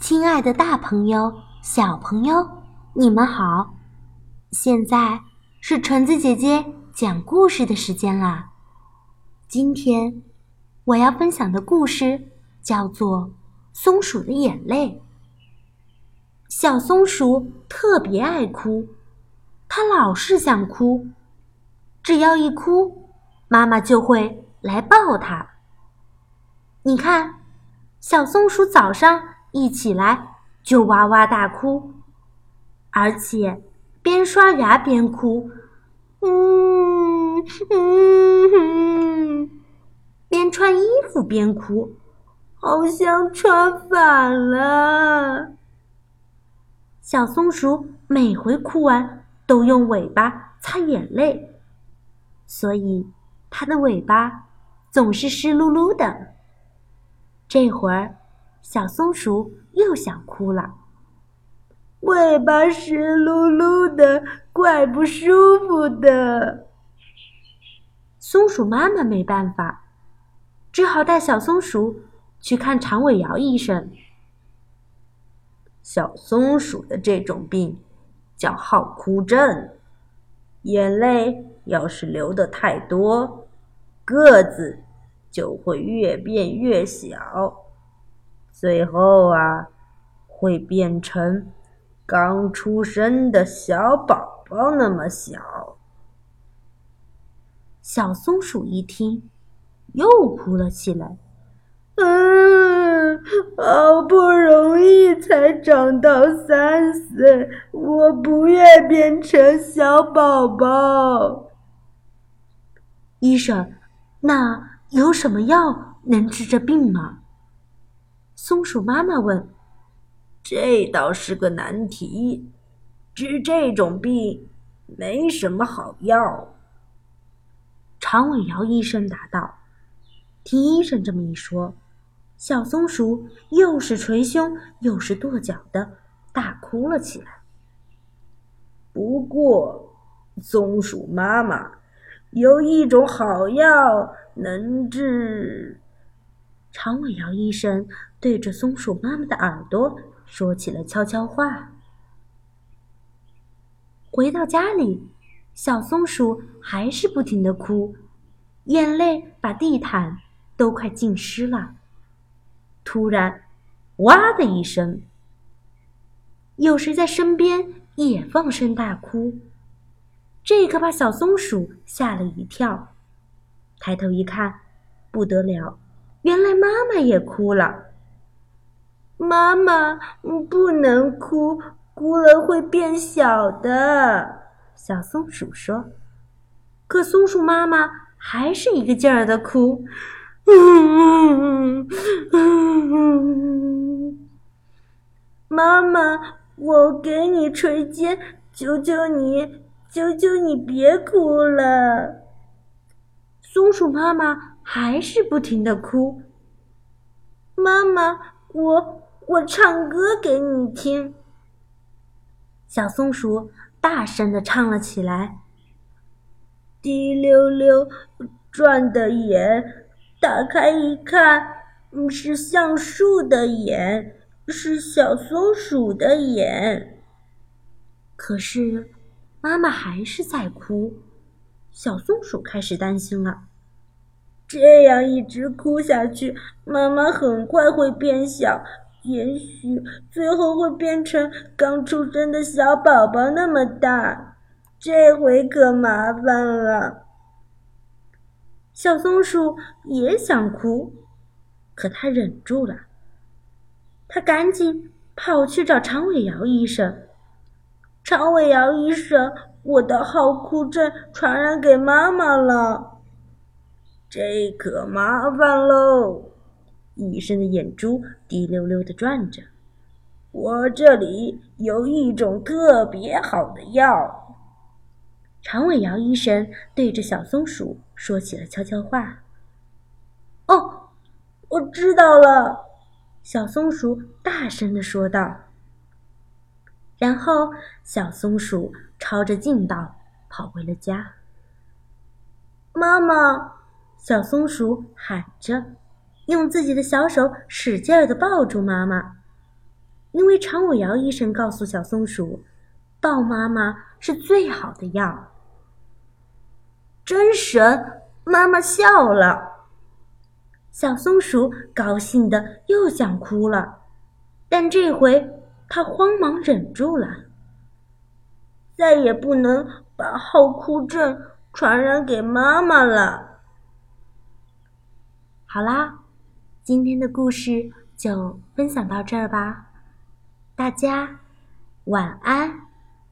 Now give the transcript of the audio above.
亲爱的，大朋友、小朋友，你们好！现在是橙子姐姐讲故事的时间啦。今天我要分享的故事叫做《松鼠的眼泪》。小松鼠特别爱哭，它老是想哭，只要一哭，妈妈就会来抱它。你看，小松鼠早上。一起来就哇哇大哭，而且边刷牙边哭，嗯嗯，边穿衣服边哭，好像穿反了。小松鼠每回哭完都用尾巴擦眼泪，所以它的尾巴总是湿漉漉的。这会儿。小松鼠又想哭了，尾巴湿漉漉的，怪不舒服的。松鼠妈妈没办法，只好带小松鼠去看长尾摇医生。小松鼠的这种病叫好哭症，眼泪要是流的太多，个子就会越变越小。最后啊，会变成刚出生的小宝宝那么小。小松鼠一听，又哭了起来。嗯，好不容易才长到三岁，我不愿变成小宝宝。医生，那有什么药能治这病吗？松鼠妈妈问：“这倒是个难题，治这种病没什么好药。”长尾摇医生答道。听医生这么一说，小松鼠又是捶胸又是跺脚的，大哭了起来。不过，松鼠妈妈有一种好药能治。长尾摇医生对着松鼠妈妈的耳朵说起了悄悄话。回到家里，小松鼠还是不停的哭，眼泪把地毯都快浸湿了。突然，哇的一声，有谁在身边也放声大哭？这可把小松鼠吓了一跳。抬头一看，不得了！原来妈妈也哭了。妈妈，不能哭，哭了会变小的。小松鼠说。可松鼠妈妈还是一个劲儿的哭。妈妈，我给你捶肩，求求你，求求你别哭了。松鼠妈妈。还是不停的哭。妈妈，我我唱歌给你听。小松鼠大声的唱了起来。滴溜溜转的眼，打开一看，是橡树的眼，是小松鼠的眼。可是，妈妈还是在哭。小松鼠开始担心了。这样一直哭下去，妈妈很快会变小，也许最后会变成刚出生的小宝宝那么大。这回可麻烦了。小松鼠也想哭，可它忍住了。它赶紧跑去找长尾摇医生。长尾摇医生，我的好哭症传染给妈妈了。这可麻烦喽！医生的眼珠滴溜溜的转着。我这里有一种特别好的药。长尾摇医生对着小松鼠说起了悄悄话。哦，我知道了，小松鼠大声的说道。然后，小松鼠抄着近道跑回了家。妈妈。小松鼠喊着，用自己的小手使劲儿的抱住妈妈。因为长尾摇医生告诉小松鼠，抱妈妈是最好的药。真神！妈妈笑了。小松鼠高兴的又想哭了，但这回它慌忙忍住了。再也不能把好哭症传染给妈妈了。好啦，今天的故事就分享到这儿吧，大家晚安。